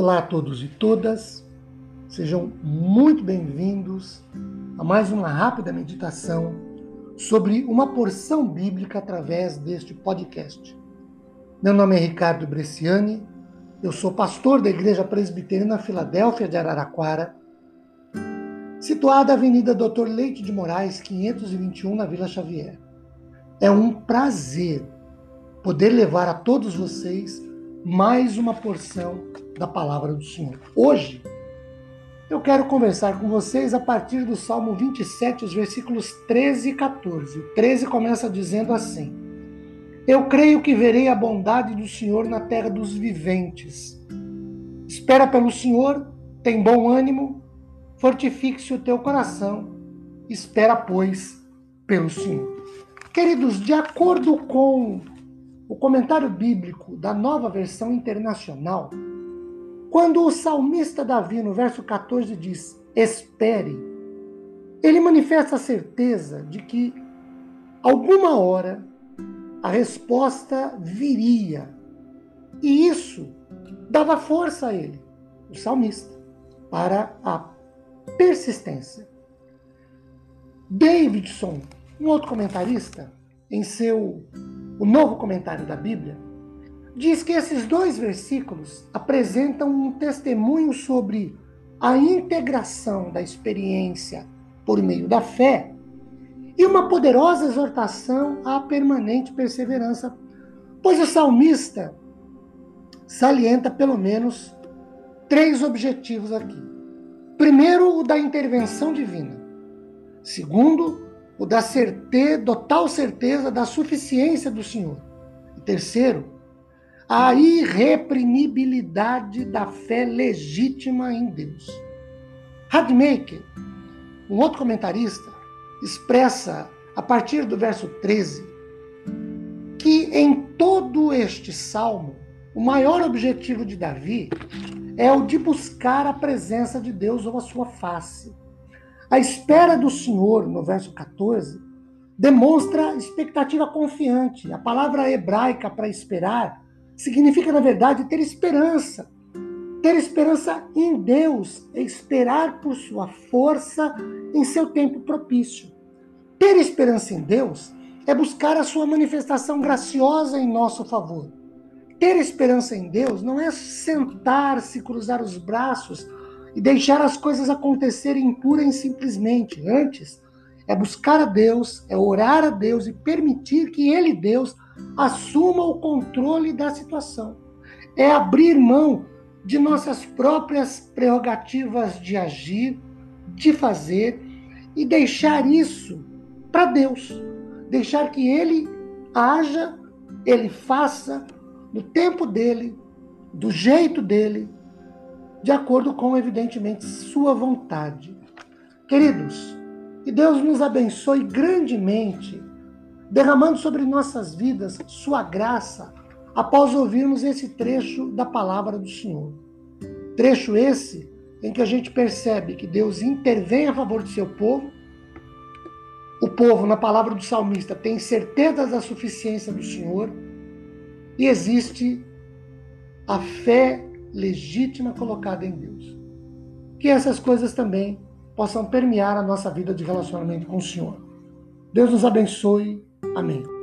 Olá a todos e todas, sejam muito bem-vindos a mais uma rápida meditação sobre uma porção bíblica através deste podcast. Meu nome é Ricardo Bresciani, eu sou pastor da Igreja Presbiteriana Filadélfia de Araraquara, situada na Avenida Doutor Leite de Moraes, 521, na Vila Xavier. É um prazer poder levar a todos vocês mais uma porção da palavra do Senhor. Hoje, eu quero conversar com vocês a partir do Salmo 27, os versículos 13 e 14. O 13 começa dizendo assim: Eu creio que verei a bondade do Senhor na terra dos viventes. Espera pelo Senhor, tem bom ânimo, fortifique-se o teu coração. Espera, pois, pelo Senhor. Queridos, de acordo com o comentário bíblico da nova versão internacional, quando o salmista Davi, no verso 14, diz: Espere, ele manifesta a certeza de que alguma hora a resposta viria. E isso dava força a ele, o salmista, para a persistência. Davidson, um outro comentarista, em seu o novo comentário da Bíblia, diz que esses dois versículos apresentam um testemunho sobre a integração da experiência por meio da fé e uma poderosa exortação à permanente perseverança, pois o salmista salienta pelo menos três objetivos aqui. Primeiro, o da intervenção divina. Segundo, o da certeza, total certeza da suficiência do Senhor. E terceiro, a irreprimibilidade da fé legítima em Deus. Radmacher, um outro comentarista, expressa, a partir do verso 13, que em todo este salmo, o maior objetivo de Davi é o de buscar a presença de Deus ou a sua face. A espera do Senhor, no verso 14, demonstra expectativa confiante. A palavra hebraica para esperar significa, na verdade, ter esperança. Ter esperança em Deus é esperar por sua força em seu tempo propício. Ter esperança em Deus é buscar a sua manifestação graciosa em nosso favor. Ter esperança em Deus não é sentar-se, cruzar os braços e deixar as coisas acontecerem pura e simplesmente. Antes, é buscar a Deus, é orar a Deus e permitir que Ele, Deus, assuma o controle da situação. É abrir mão de nossas próprias prerrogativas de agir, de fazer e deixar isso para Deus. Deixar que Ele haja, Ele faça no tempo dele, do jeito dele, de acordo com, evidentemente, sua vontade. Queridos, que Deus nos abençoe grandemente derramando sobre nossas vidas sua graça após ouvirmos esse trecho da palavra do Senhor. Trecho esse em que a gente percebe que Deus intervém a favor do seu povo. O povo, na palavra do salmista, tem certeza da suficiência do Senhor e existe a fé legítima colocada em Deus. Que essas coisas também possam permear a nossa vida de relacionamento com o Senhor. Deus nos abençoe Amém.